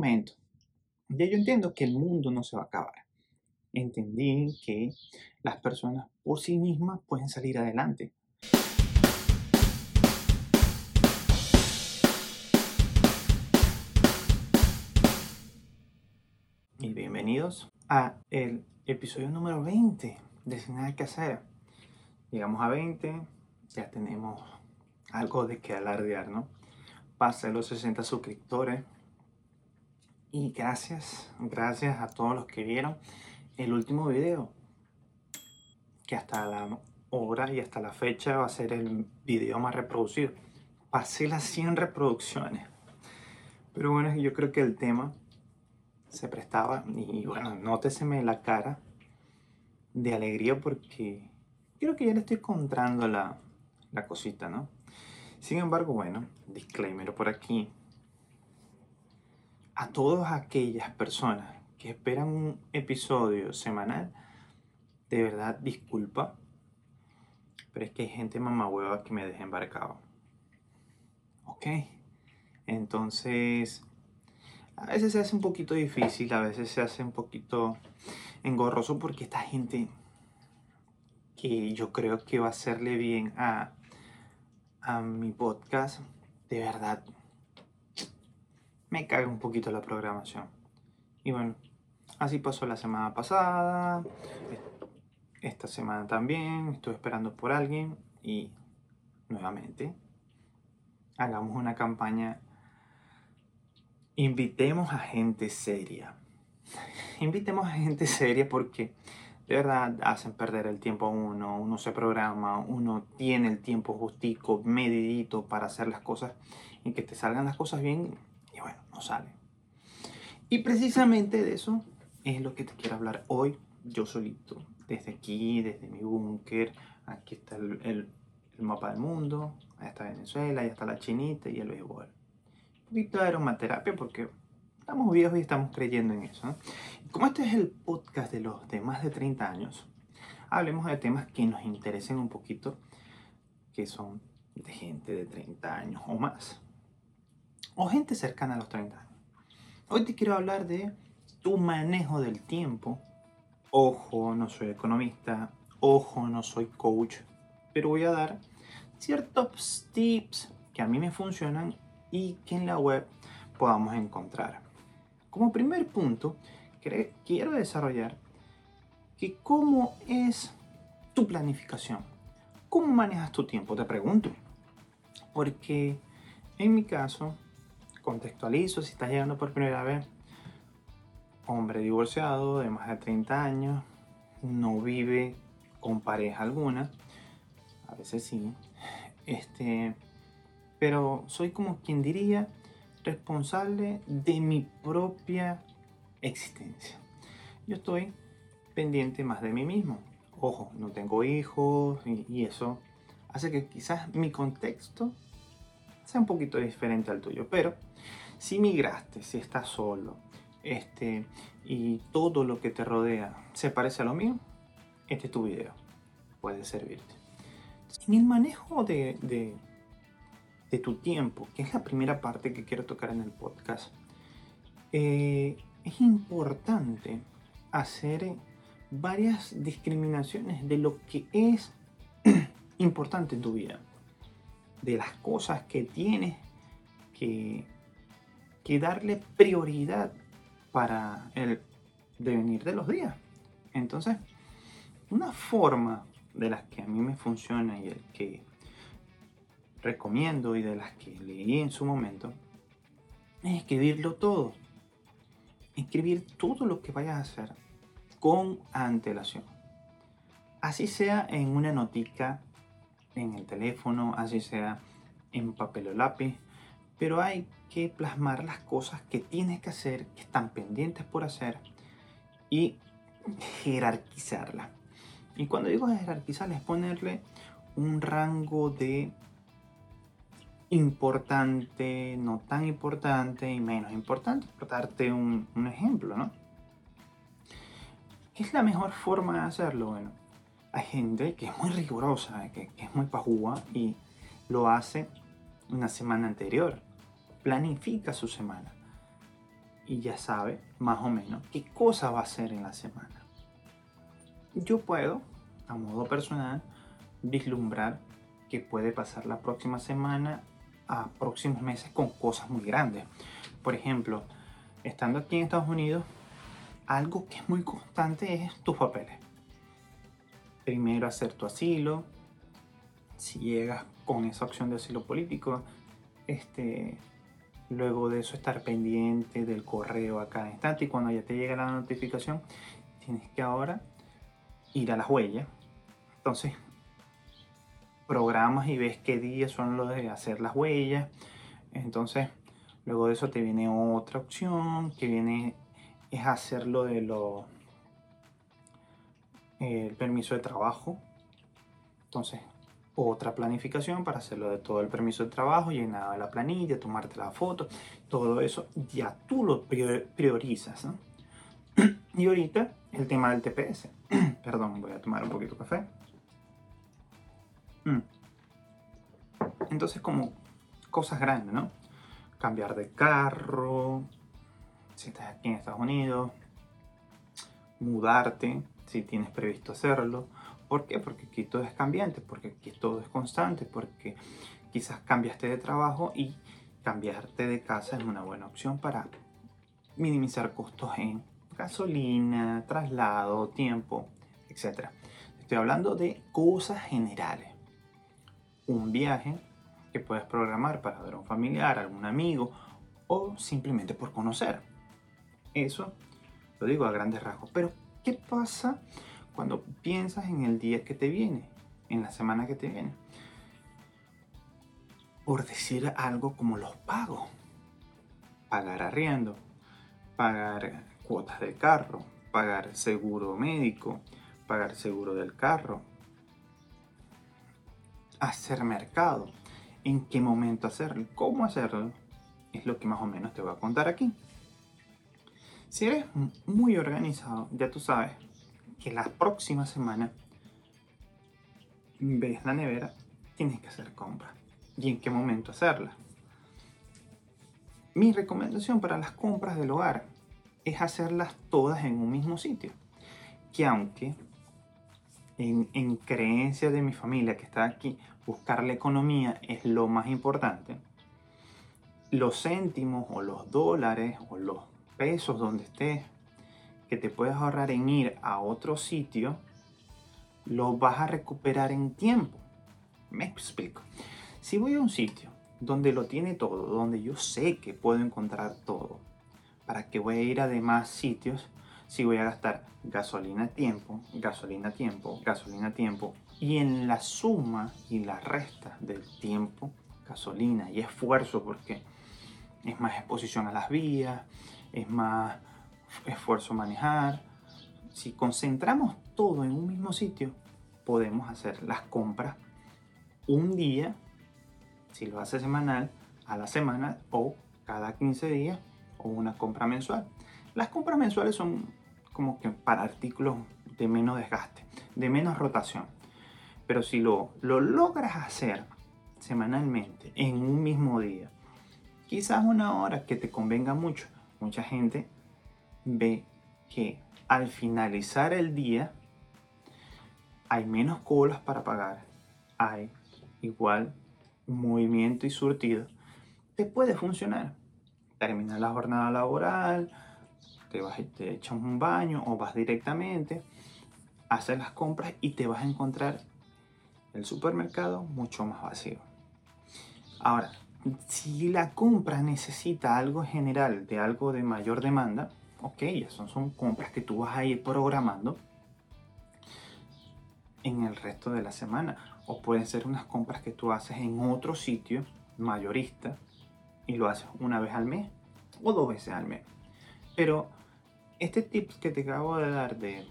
momento. Ya yo entiendo que el mundo no se va a acabar. Entendí que las personas por sí mismas pueden salir adelante. Y bienvenidos a el episodio número 20 de Sin Nada que Hacer. Llegamos a 20, ya tenemos algo de que alardear, ¿no? Pase los 60 suscriptores. Y gracias, gracias a todos los que vieron el último video. Que hasta la hora y hasta la fecha va a ser el video más reproducido. Pasé las 100 reproducciones. Pero bueno, yo creo que el tema se prestaba. Y bueno, nóteseme la cara de alegría porque creo que ya le estoy encontrando la, la cosita, ¿no? Sin embargo, bueno, disclaimer por aquí. A todas aquellas personas que esperan un episodio semanal, de verdad disculpa, pero es que hay gente mamahueva que me deja embarcado. ¿Ok? Entonces, a veces se hace un poquito difícil, a veces se hace un poquito engorroso porque esta gente que yo creo que va a hacerle bien a a mi podcast, de verdad me caga un poquito la programación. Y bueno, así pasó la semana pasada, esta semana también, estoy esperando por alguien y nuevamente hagamos una campaña. Invitemos a gente seria. Invitemos a gente seria porque de verdad hacen perder el tiempo a uno, uno se programa, uno tiene el tiempo justico, medidito para hacer las cosas y que te salgan las cosas bien no salen. Y precisamente de eso es lo que te quiero hablar hoy, yo solito, desde aquí, desde mi búnker, aquí está el, el, mapa del mundo, ahí está Venezuela, ahí está la chinita y el béisbol. Un poquito de aromaterapia porque estamos viejos y estamos creyendo en eso. Como este es el podcast de los de más de 30 años, hablemos de temas que nos interesen un poquito, que son de gente de 30 años o más, o gente cercana a los 30 años. Hoy te quiero hablar de tu manejo del tiempo. Ojo, no soy economista, ojo, no soy coach, pero voy a dar ciertos tips que a mí me funcionan y que en la web podamos encontrar. Como primer punto, quiero desarrollar que cómo es tu planificación. ¿Cómo manejas tu tiempo? Te pregunto. Porque en mi caso, contextualizo, si estás llegando por primera vez, hombre divorciado de más de 30 años, no vive con pareja alguna, a veces sí, este, pero soy como quien diría responsable de mi propia existencia. Yo estoy pendiente más de mí mismo. Ojo, no tengo hijos y, eso hace que quizás mi contexto sea un poquito diferente al tuyo. Pero si migraste, si estás solo, este, y todo lo que te rodea se parece a lo mío, este es tu video. Puede servirte. En el manejo de de tu tiempo, que es la primera parte que quiero tocar en el podcast, eh, es importante hacer varias discriminaciones de lo que es importante en tu vida, de las cosas que tienes que, darle prioridad para el devenir de los días. Entonces, una forma de las que a mí me funciona y el que recomiendo y de las que leí en su momento, es escribirlo todo. Escribir todo lo que vayas a hacer con antelación. Así sea en una notica en el teléfono, así sea en papel o lápiz, pero hay que plasmar las cosas que tienes que hacer, que están pendientes por hacer y jerarquizarlas. Y cuando digo jerarquizar es ponerle un rango de importante, no tan importante y menos importante, por darte un, ejemplo, ¿no? ¿Qué es la mejor forma de hacerlo? Bueno, hay gente que es muy rigurosa, que, que es muy pajúa y lo hace una semana anterior, planifica su semana y ya sabe más o menos qué cosa va a hacer en la semana. Yo puedo, a modo personal, vislumbrar que puede pasar la próxima semana a próximos meses con cosas muy grandes. Por ejemplo, estando aquí en Estados Unidos, algo que es muy constante es tus papeles. Primero hacer tu asilo. Si llegas con esa opción de asilo político, este, luego de eso estar pendiente del correo a cada instante y cuando ya te llega la notificación, tienes que ahora ir a las huellas. Entonces, programas y ves qué días son los de hacer las huellas. Entonces, luego de eso te viene otra opción que viene es hacerlo de lo el permiso de trabajo. Entonces, otra planificación para hacerlo de todo el permiso de trabajo, llenar la planilla, tomarte la foto, todo eso ya tú lo priorizas. Y ahorita el tema del TPS. Perdón, voy a tomar un poquito de café. Mm. Entonces, como cosas grandes, ¿no? Cambiar de carro, si estás aquí en Estados Unidos, mudarte, si tienes previsto hacerlo. ¿Por qué? Porque aquí todo es cambiante, porque aquí todo es constante, porque quizás cambiaste de trabajo y cambiarte de casa es una buena opción para minimizar costos en gasolina, traslado, tiempo, etc. Estoy hablando de cosas generales. Un viaje que puedes programar para ver a un familiar, algún amigo o simplemente por conocer. Eso lo digo a grandes rasgos. Pero, ¿qué pasa cuando piensas en el día que te viene, en la semana que te viene. Por decir algo como los pagos. Pagar arriendo, pagar cuotas de carro, pagar seguro médico, pagar seguro del carro, hacer mercado, en qué momento hacerlo, cómo hacerlo, es lo que más o menos te voy a contar aquí. Si eres muy organizado, ya tú sabes que la próxima semana ves la nevera, tienes que hacer compras. ¿Y en qué momento hacerla? Mi recomendación para las compras del hogar es hacerlas todas en un mismo sitio. Que aunque en, en creencia de mi familia que está aquí, buscar la economía es lo más importante, los céntimos o los dólares o los pesos donde estés que te puedes ahorrar en ir a otro sitio, lo vas a recuperar en tiempo. Me explico. Si voy a un sitio donde lo tiene todo, donde yo sé que puedo encontrar todo, ¿para qué voy a ir a demás sitios si voy a gastar gasolina tiempo, gasolina tiempo, gasolina tiempo? Y en la suma y la resta del tiempo, gasolina y esfuerzo, porque es más exposición a las vías, es más esfuerzo manejar. Si concentramos todo en un mismo sitio, podemos hacer las compras un día, si lo hace semanal, a la semana o cada 15 días o una compra mensual. Las compras mensuales son como que para artículos de menos desgaste, de menos rotación. Pero si lo, lo logras hacer semanalmente, en un mismo día, quizás una hora que te convenga mucho, mucha gente ve que al finalizar el día hay menos colas para pagar, hay igual movimiento y surtido, te puede funcionar. Termina la jornada laboral, te vas te echas un baño o vas directamente, haces las compras y te vas a encontrar el supermercado mucho más vacío. Ahora, si la compra necesita algo general de algo de mayor demanda, ok, eso son compras que tú vas a ir programando en el resto de la semana. O pueden ser unas compras que tú haces en otro sitio mayorista y lo haces una vez al mes o dos veces al mes. Pero este tip que te acabo de dar de,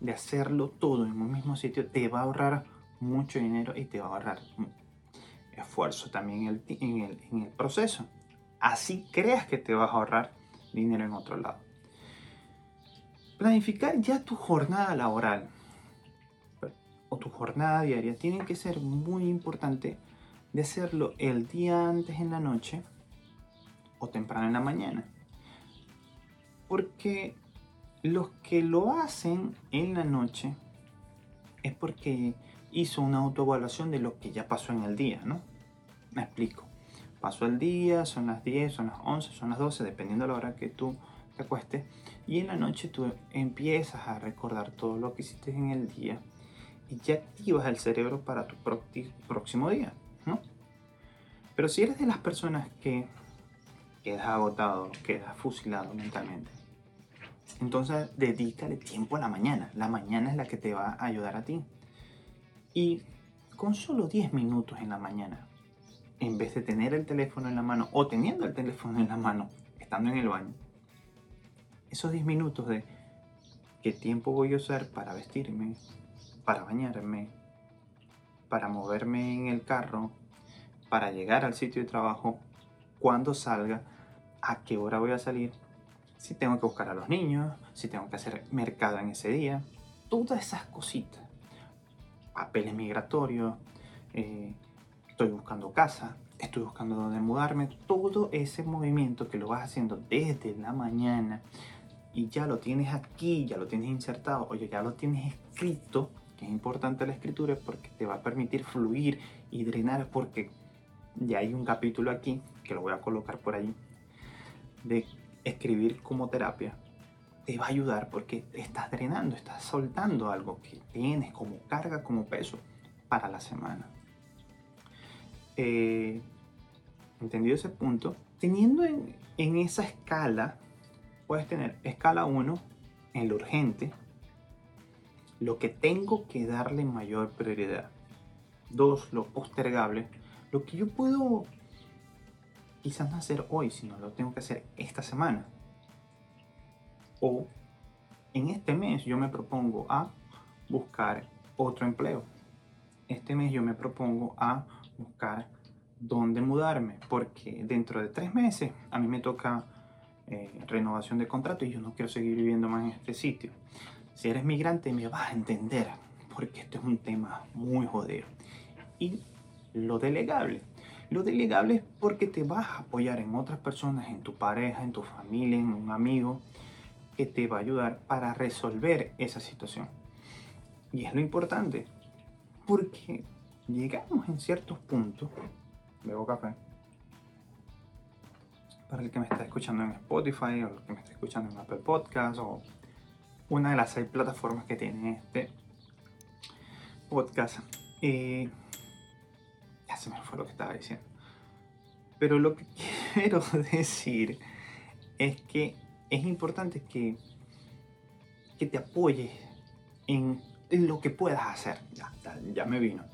de hacerlo todo en un mismo sitio te va a ahorrar mucho dinero y te va a ahorrar esfuerzo también en el, en el, proceso. Así creas que te vas a ahorrar dinero en otro lado. Planificar ya tu jornada laboral o tu jornada diaria tiene que ser muy importante de hacerlo el día antes en la noche o temprano en la mañana. Porque los que lo hacen en la noche es porque hizo una autoevaluación de lo que ya pasó en el día, ¿no? Me explico. Pasó el día, son las 10, son las 11, son las 12, dependiendo de la hora que tú te acuestes. Y en la noche tú empiezas a recordar todo lo que hiciste en el día y ya activas el cerebro para tu próximo día, ¿no? Pero si eres de las personas que quedas agotado, quedas fusilado mentalmente, entonces dedícale tiempo a la mañana. La mañana es la que te va a ayudar a ti. Y con solo 10 minutos en la mañana, en vez de tener el teléfono en la mano o teniendo el teléfono en la mano, estando en el baño, esos 10 minutos de qué tiempo voy a usar para vestirme, para bañarme, para moverme en el carro, para llegar al sitio de trabajo, cuando salga, a qué hora voy a salir, si tengo que buscar a los niños, si tengo que hacer mercado en ese día, todas esas cositas. Papeles migratorios, eh, estoy buscando casa, estoy buscando dónde mudarme, todo ese movimiento que lo vas haciendo desde la mañana y ya lo tienes aquí, ya lo tienes insertado, oye, ya lo tienes escrito, que es importante la escritura porque te va a permitir fluir y drenar porque ya hay un capítulo aquí, que lo voy a colocar por ahí, de escribir como terapia, te va a ayudar porque estás drenando, estás soltando algo que tienes como carga, como peso para la semana. Eh, ¿Entendido ese punto? Teniendo en, en esa escala, puedes tener escala 1 en lo urgente, lo que tengo que darle mayor prioridad. 2, lo postergable, lo que yo puedo quizás no hacer hoy, sino lo tengo que hacer esta semana. O en este mes yo me propongo a buscar otro empleo. Este mes yo me propongo a buscar dónde mudarme, porque dentro de tres meses a mí me toca eh, renovación de contrato y yo no quiero seguir viviendo más en este sitio. Si eres migrante me vas a entender, porque esto es un tema muy jodido. Y lo delegable. Lo delegable es porque te vas a apoyar en otras personas, en tu pareja, en tu familia, en un amigo, que te va a ayudar para resolver esa situación. Y es lo importante, porque llegamos en ciertos puntos, bebo café, para el que me está escuchando en Spotify o el que me está escuchando en Apple Podcast o una de las seis plataformas que tiene este podcast. Eh, ya se me fue lo que estaba diciendo. Pero lo que quiero decir es que es importante que, que te apoyes en, lo que puedas hacer. Ya, ya me vino.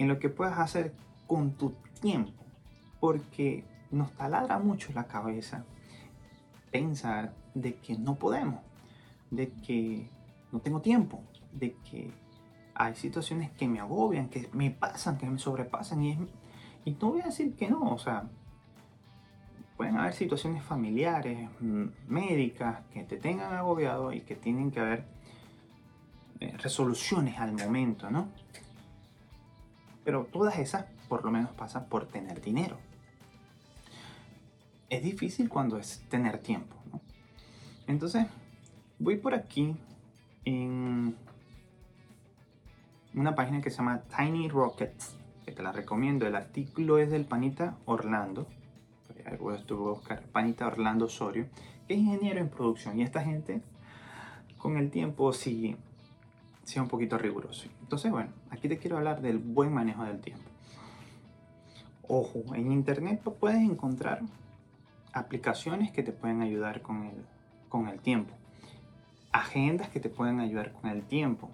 En lo que puedas hacer con tu tiempo. Porque nos taladra mucho la cabeza pensar de que no podemos, de que no tengo tiempo, de que hay situaciones que me agobian, que me pasan, que me sobrepasan y, y no voy a decir que no, o sea, pueden haber situaciones familiares, médicas, que te tengan agobiado y que tienen que haber eh, resoluciones al momento, ¿no? Pero todas esas por lo menos pasan por tener dinero. Es difícil cuando es tener tiempo, ¿no? Entonces, voy por aquí en una página que se llama Tiny Rockets, que te la recomiendo. El artículo es del panita Orlando estuve a buscar Panita Orlando Osorio, que es ingeniero en producción. Y esta gente, con el tiempo, sí, sí un poquito riguroso. Entonces, bueno, aquí te quiero hablar del buen manejo del tiempo. Ojo, en internet puedes encontrar aplicaciones que te pueden ayudar con el, con el tiempo. Agendas que te pueden ayudar con el tiempo.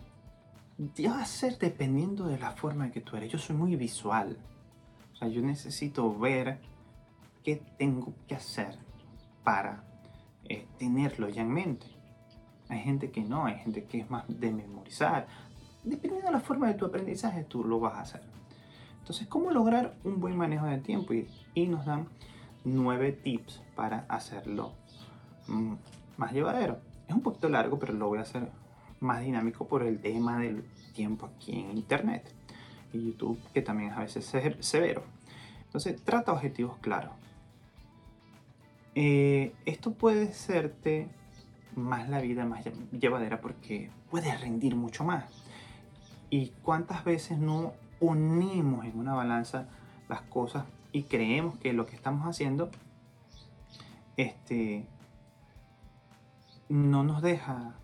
Ya va a ser dependiendo de la forma que tú eres. Yo soy muy visual. O sea, yo necesito ver qué tengo que hacer para eh, tenerlo ya en mente. Hay gente que no, hay gente que es más de memorizar. Dependiendo de la forma de tu aprendizaje, tú lo vas a hacer. Entonces, ¿cómo lograr un buen manejo del tiempo? Y, y nos dan nueve tips para hacerlo mm, más llevadero. Es un poquito largo, pero lo voy a hacer más dinámico por el tema del tiempo aquí en Internet y YouTube, que también es a veces severo. Entonces, trata objetivos claros eh, esto puede serte más la vida más llevadera porque puedes rendir mucho más. ¿Y cuántas veces no ponemos en una balanza las cosas y creemos que lo que estamos haciendo este, no nos deja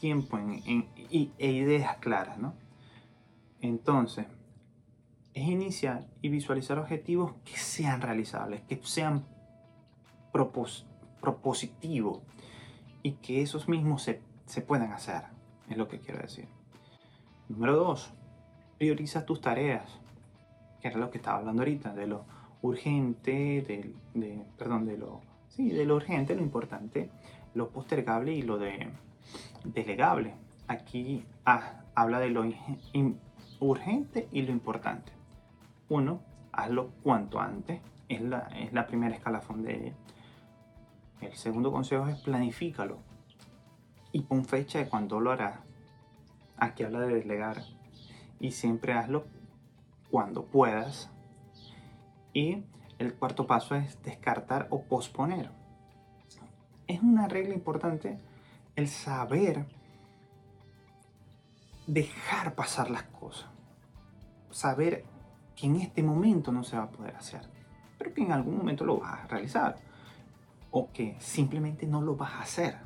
tiempo en, e ideas claras, ¿no? Entonces, es iniciar y visualizar objetivos que sean realizables, que sean propositivos y que esos mismos se, se puedan hacer, es lo que quiero decir. Número dos, prioriza tus tareas, que era lo que estaba hablando ahorita, de lo urgente, de, perdón, de lo, sí, de lo urgente, lo importante, lo postergable y lo de delegable. Aquí ah, habla de lo urgente y lo importante. Uno, hazlo cuanto antes, es la, es la primera escalafón de. El segundo consejo es planifícalo y pon fecha de cuándo lo harás. Aquí habla de delegar y siempre hazlo cuando puedas. Y el cuarto paso es descartar o posponer. Es una regla importante el saber dejar pasar las cosas. Saber que en este momento no se va a poder hacer, pero que en algún momento lo vas a realizar. O que simplemente no lo vas a hacer.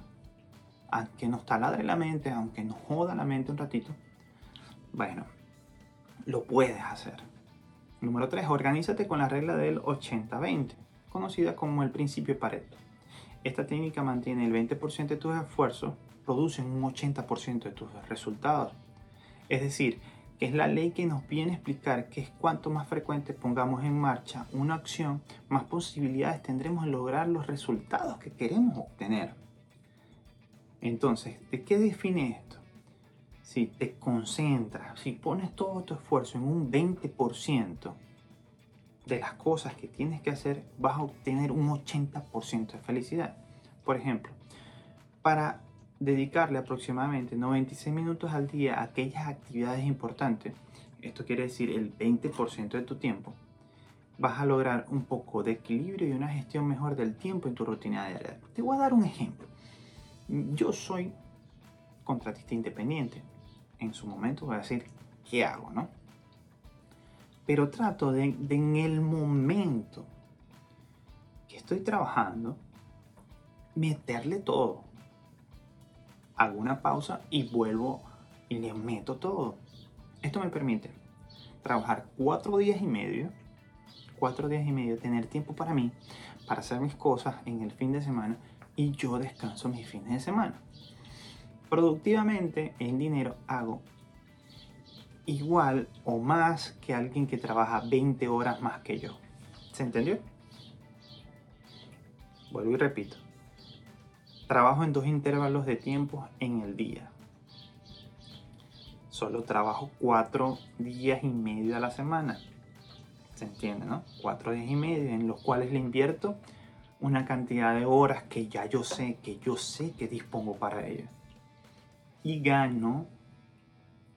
Aunque nos taladre la mente, aunque nos joda la mente un ratito. Bueno, lo puedes hacer. Número 3. Organízate con la regla del 80-20, conocida como el principio Pareto. Esta técnica mantiene el 20% de tus esfuerzos, produce un 80% de tus resultados. Es decir, que es la ley que nos viene a explicar que es cuanto más frecuente pongamos en marcha una acción, más posibilidades tendremos de lograr los resultados que queremos obtener. Entonces, ¿de qué define esto? si te concentras, si pones todo tu esfuerzo en un 20% de las cosas que tienes que hacer, vas a obtener un 80% de felicidad. Por ejemplo, para dedicarle aproximadamente 96 minutos al día a aquellas actividades importantes, esto quiere decir el 20% de tu tiempo, vas a lograr un poco de equilibrio y una gestión mejor del tiempo en tu rutina diaria. Te voy a dar un ejemplo. Yo soy contratista independiente en su momento voy a decir, ¿qué hago? ¿no? Pero trato de, en el momento que estoy trabajando, meterle todo. Hago una pausa y vuelvo y le meto todo. Esto me permite trabajar cuatro días y medio, cuatro días y medio, tener tiempo para mí, para hacer mis cosas en el fin de semana y yo descanso mis fines de semana productivamente en dinero hago igual o más que alguien que trabaja 20 horas más que yo. ¿Se entendió? Vuelvo y repito. Trabajo en dos intervalos de tiempo en el día. Solo trabajo cuatro días y medio a la semana. ¿Se entiende, no? Cuatro días y medio en los cuales le invierto una cantidad de horas que ya yo sé, que yo sé que dispongo para ello y gano,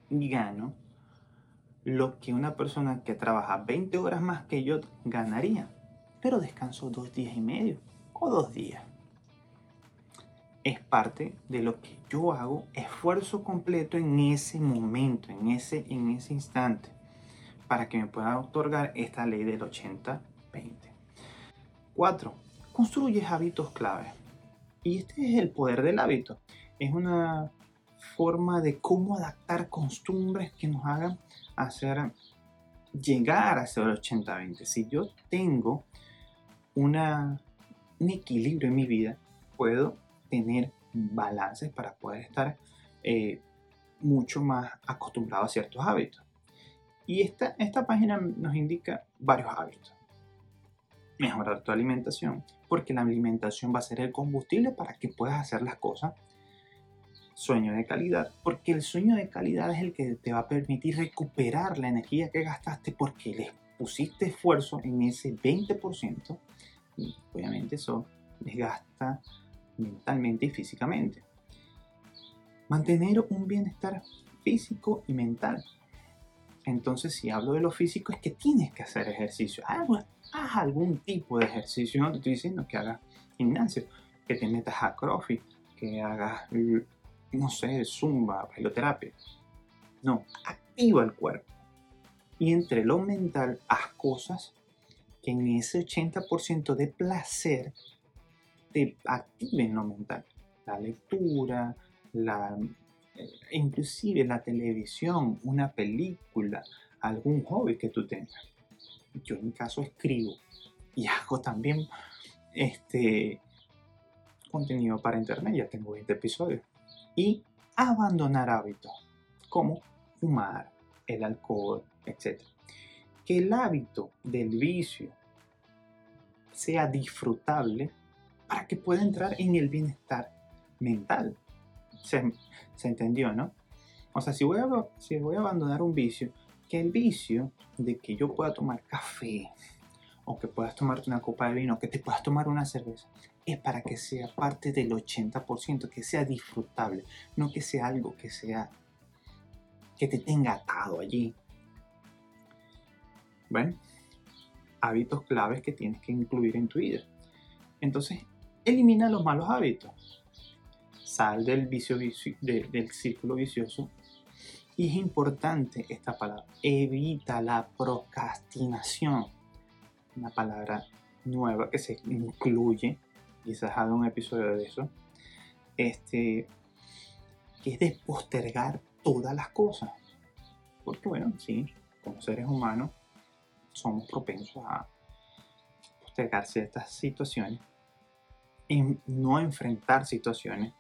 y gano lo que una persona que trabaja 20 horas más que yo ganaría, pero descanso dos días y medio o dos días. Es parte de lo que yo hago, esfuerzo completo en ese momento, en ese, en ese instante, para que me pueda otorgar esta ley del 80-20. 4. Construyes hábitos clave. Y este es el poder del hábito. Es una forma de cómo adaptar costumbres que nos hagan hacer llegar a ese 80-20. Si yo tengo una, un equilibrio en mi vida, puedo tener balances para poder estar eh, mucho más acostumbrado a ciertos hábitos. Y esta, esta página nos indica varios hábitos. Mejorar tu alimentación, porque la alimentación va a ser el combustible para que puedas hacer las cosas sueño de calidad, porque el sueño de calidad es el que te va a permitir recuperar la energía que gastaste porque le pusiste esfuerzo en ese 20% y obviamente eso desgasta mentalmente y físicamente. Mantener un bienestar físico y mental. Entonces, si hablo de lo físico, es que tienes que hacer ejercicio. Haz, haz algún tipo de ejercicio. No te estoy diciendo que hagas gimnasio, que te metas a CrossFit, que hagas, no sé, zumba, bailoterapia. No, activa el cuerpo. Y entre lo mental, haz cosas que en ese 80% de placer te activen lo mental. La lectura, la, eh, inclusive la televisión, una película, algún hobby que tú tengas. Yo en mi caso escribo y hago también este contenido para internet, ya tengo 20 episodios. Y abandonar hábitos como fumar, el alcohol, etc. Que el hábito del vicio sea disfrutable para que pueda entrar en el bienestar mental. Se, entendió, ¿no? O sea, si voy, a, si voy a abandonar un vicio, que el vicio de que yo pueda tomar café, o que puedas tomarte una copa de vino, que te puedas tomar una cerveza, es para que sea parte del 80%, que sea disfrutable, no que sea algo que sea que te tenga atado allí. Bueno, hábitos claves que tienes que incluir en tu vida. Entonces, elimina los malos hábitos. Sal del, vicio, del círculo vicioso. Y es importante esta palabra. Evita la procrastinación. Una palabra nueva que se incluye. Quizás haga un episodio de eso. Este, que es de postergar todas las cosas. Porque bueno, sí, como seres humanos somos propensos a postergar ciertas situaciones y no enfrentar situaciones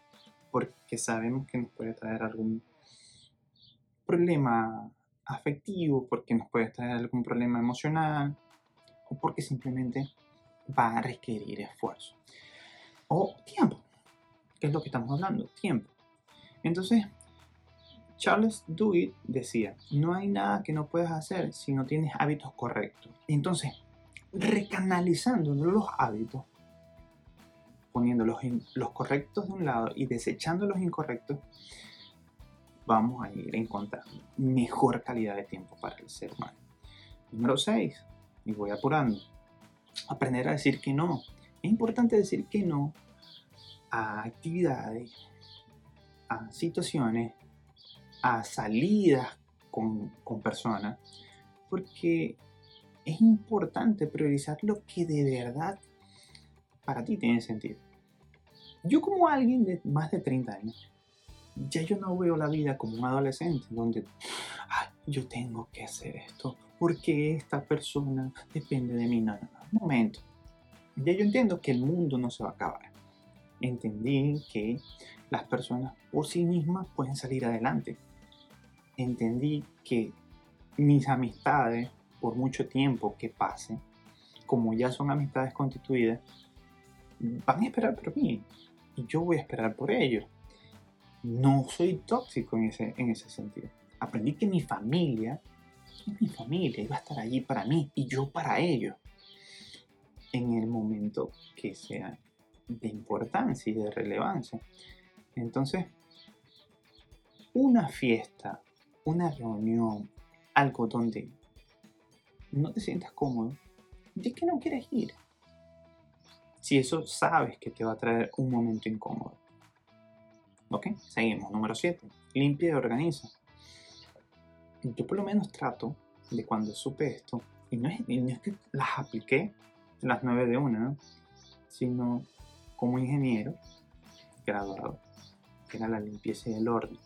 porque sabemos que nos puede traer algún problema afectivo, porque nos puede traer algún problema emocional o porque simplemente va a requerir esfuerzo o tiempo, que es lo que estamos hablando, tiempo. Entonces, Charles Duhigg decía, no hay nada que no puedas hacer si no tienes hábitos correctos. Entonces, recanalizando los hábitos, poniendo los, correctos de un lado y desechando los incorrectos, vamos a ir encontrando mejor calidad de tiempo para el ser humano. Número 6, y voy apurando, aprender a decir que no. Es importante decir que no a actividades, a situaciones a salidas con, personas, porque es importante priorizar lo que de verdad para ti tiene sentido. Yo como alguien de más de 30 años, ya yo no veo la vida como un adolescente donde yo tengo que hacer esto porque esta persona depende de mí. No, no, no, momento. Ya yo entiendo que el mundo no se va a acabar. Entendí que las personas por sí mismas pueden salir adelante entendí que mis amistades, por mucho tiempo que pase, como ya son amistades constituidas, van a esperar por mí y yo voy a esperar por ellos. No soy tóxico en ese, en ese sentido. Aprendí que mi familia es mi familia va a estar allí para mí y yo para ellos en el momento que sea de importancia y de relevancia. Entonces, una fiesta una reunión, algo donde no te sientas cómodo, ¿de qué no quieres ir? Si eso sabes que te va a traer un momento incómodo. ¿Ok? Seguimos. Número 7. Limpia y organiza. Yo por lo menos trato de cuando supe esto, y no es, que las apliqué las 9 de una, sino como ingeniero graduado, que era la limpieza y el orden.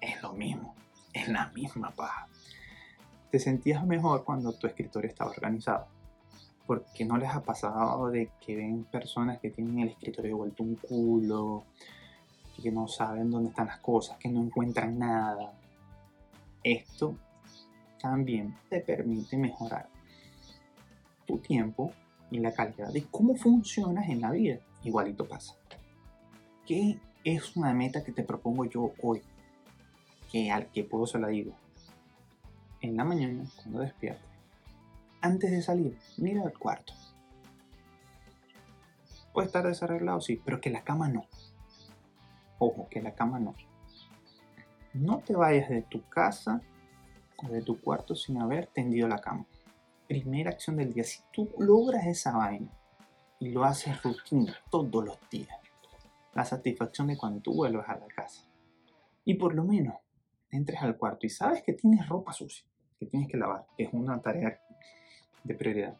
Es lo mismo en la misma paja. Te sentías mejor cuando tu escritorio estaba organizado. Porque no les ha pasado de que ven personas que tienen el escritorio vuelto un culo, que no saben dónde están las cosas, que no encuentran nada. Esto también te permite mejorar tu tiempo y la calidad de cómo funcionas en la vida. Igualito pasa. ¿Qué es una meta que te propongo yo hoy? que al que puedo se la digo. En la mañana, cuando despierte, antes de salir, mira al cuarto. Puede estar desarreglado, sí, pero que la cama no. Ojo, que la cama no. No te vayas de tu casa o de tu cuarto sin haber tendido la cama. Primera acción del día. Si tú logras esa vaina, y lo haces rutina todos los días. La satisfacción de cuando tú vuelves a la casa. Y por lo menos entres al cuarto y sabes que tienes ropa sucia, que tienes que lavar, que es una tarea de prioridad.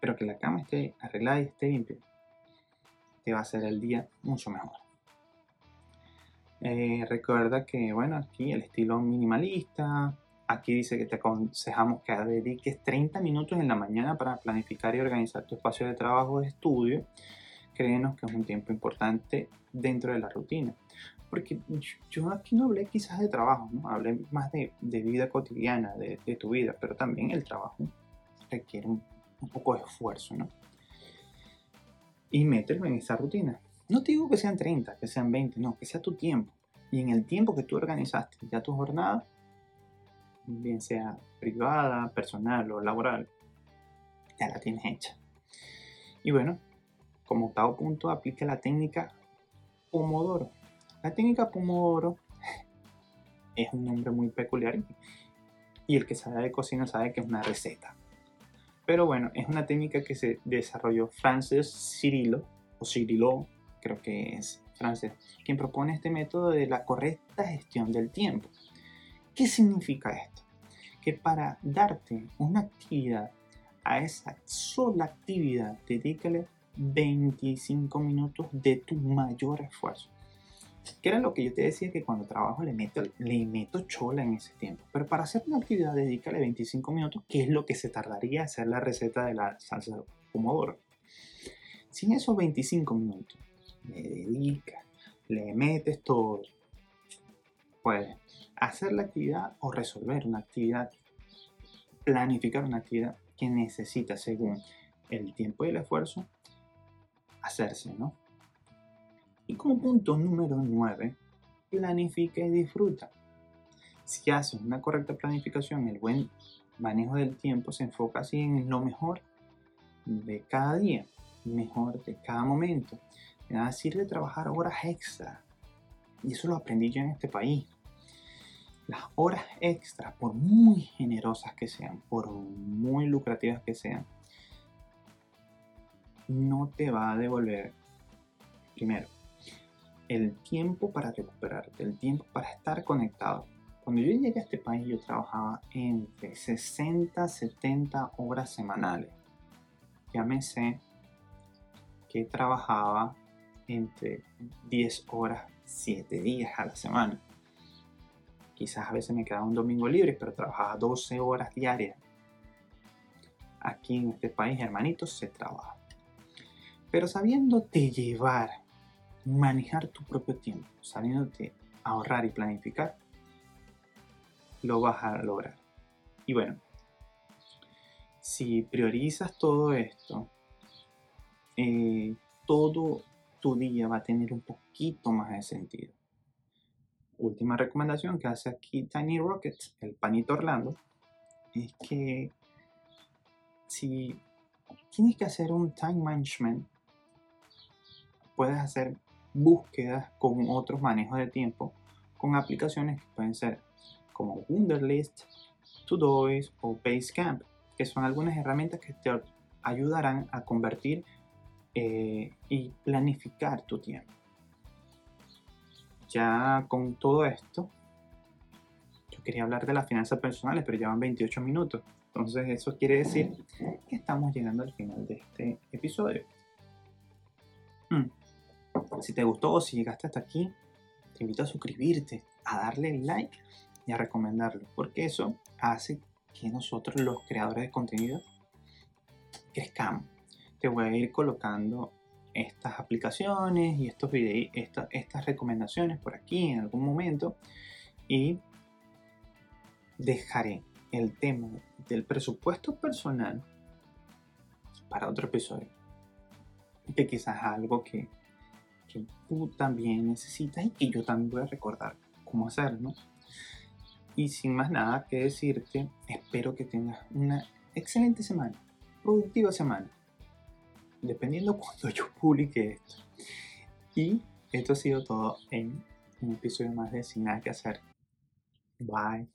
Pero que la cama esté arreglada y esté limpia, te va a hacer el día mucho mejor. Eh, recuerda que, bueno, aquí el estilo minimalista, aquí dice que te aconsejamos que dediques 30 minutos en la mañana para planificar y organizar tu espacio de trabajo o de estudio. Créenos que es un tiempo importante dentro de la rutina. Porque yo aquí no hablé quizás de trabajo, ¿no? hablé más de, vida cotidiana, de, tu vida, pero también el trabajo requiere un, un poco de esfuerzo, ¿no? Y mételo en esa rutina. No te digo que sean 30, que sean 20, no, que sea tu tiempo. Y en el tiempo que tú organizaste ya tu jornada, bien sea privada, personal o laboral, ya la tienes hecha. Y bueno, como octavo punto, aplica la técnica Pomodoro. La técnica Pomodoro es un nombre muy peculiar y el que sabe de cocina sabe que es una receta. Pero bueno, es una técnica que se desarrolló Francis Cirilo, o Cirilo, creo que es francés, quien propone este método de la correcta gestión del tiempo. ¿Qué significa esto? Que para darte una actividad, a esa sola actividad, dedícale 25 minutos de tu mayor esfuerzo. Que era lo que yo te decía que cuando trabajo le meto, le meto chola en ese tiempo. Pero para hacer una actividad, dedícale 25 minutos, que es lo que se tardaría hacer la receta de la salsa de pomodoro. Sin esos 25 minutos le dedicas, le metes todo, puedes hacer la actividad o resolver una actividad, planificar una actividad que necesita según el tiempo y el esfuerzo hacerse, ¿no? Y como punto número 9, planifica y disfruta. Si haces una correcta planificación, el buen manejo del tiempo se enfoca así en lo mejor de cada día, mejor de cada momento. De nada sirve trabajar horas extra. Y eso lo aprendí yo en este país. Las horas extras, por muy generosas que sean, por muy lucrativas que sean, no te va a devolver, primero, el tiempo para recuperarte, el tiempo para estar conectado. Cuando yo llegué a este país yo trabajaba entre 60 70 horas semanales. Ya me sé que trabajaba entre 10 horas, 7 días a la semana. Quizás a veces me quedaba un domingo libre, pero trabajaba 12 horas diarias. Aquí en este país, hermanitos, se trabaja. Pero sabiéndote llevar, manejar tu propio tiempo, sabiéndote ahorrar y planificar, lo vas a lograr. Y bueno, si priorizas todo esto, eh, todo tu día va a tener un poquito más de sentido. Última recomendación que hace aquí Tiny Rocket, el panito Orlando, es que si tienes que hacer un time management, puedes hacer búsquedas con otros manejos de tiempo con aplicaciones que pueden ser como Wunderlist, Todoist o Basecamp, que son algunas herramientas que te ayudarán a convertir eh, y planificar tu tiempo. Ya con todo esto, yo quería hablar de las finanzas personales, pero ya van 28 minutos. Entonces eso quiere decir que estamos llegando al final de este episodio. Hmm. Si te gustó o si llegaste hasta aquí, te invito a suscribirte, a darle like y a recomendarlo, porque eso hace que nosotros los creadores de contenido crezcamos. Te voy a ir colocando estas aplicaciones y estos videos, estas recomendaciones por aquí en algún momento y dejaré el tema del presupuesto personal para otro episodio que quizás algo que, que tú también necesitas y que yo también voy a recordar cómo hacerlo y sin más nada que decirte espero que tengas una excelente semana productiva semana dependiendo cuando yo publique esto. Y esto ha sido todo en un episodio más de Sin nada que hacer. Bye.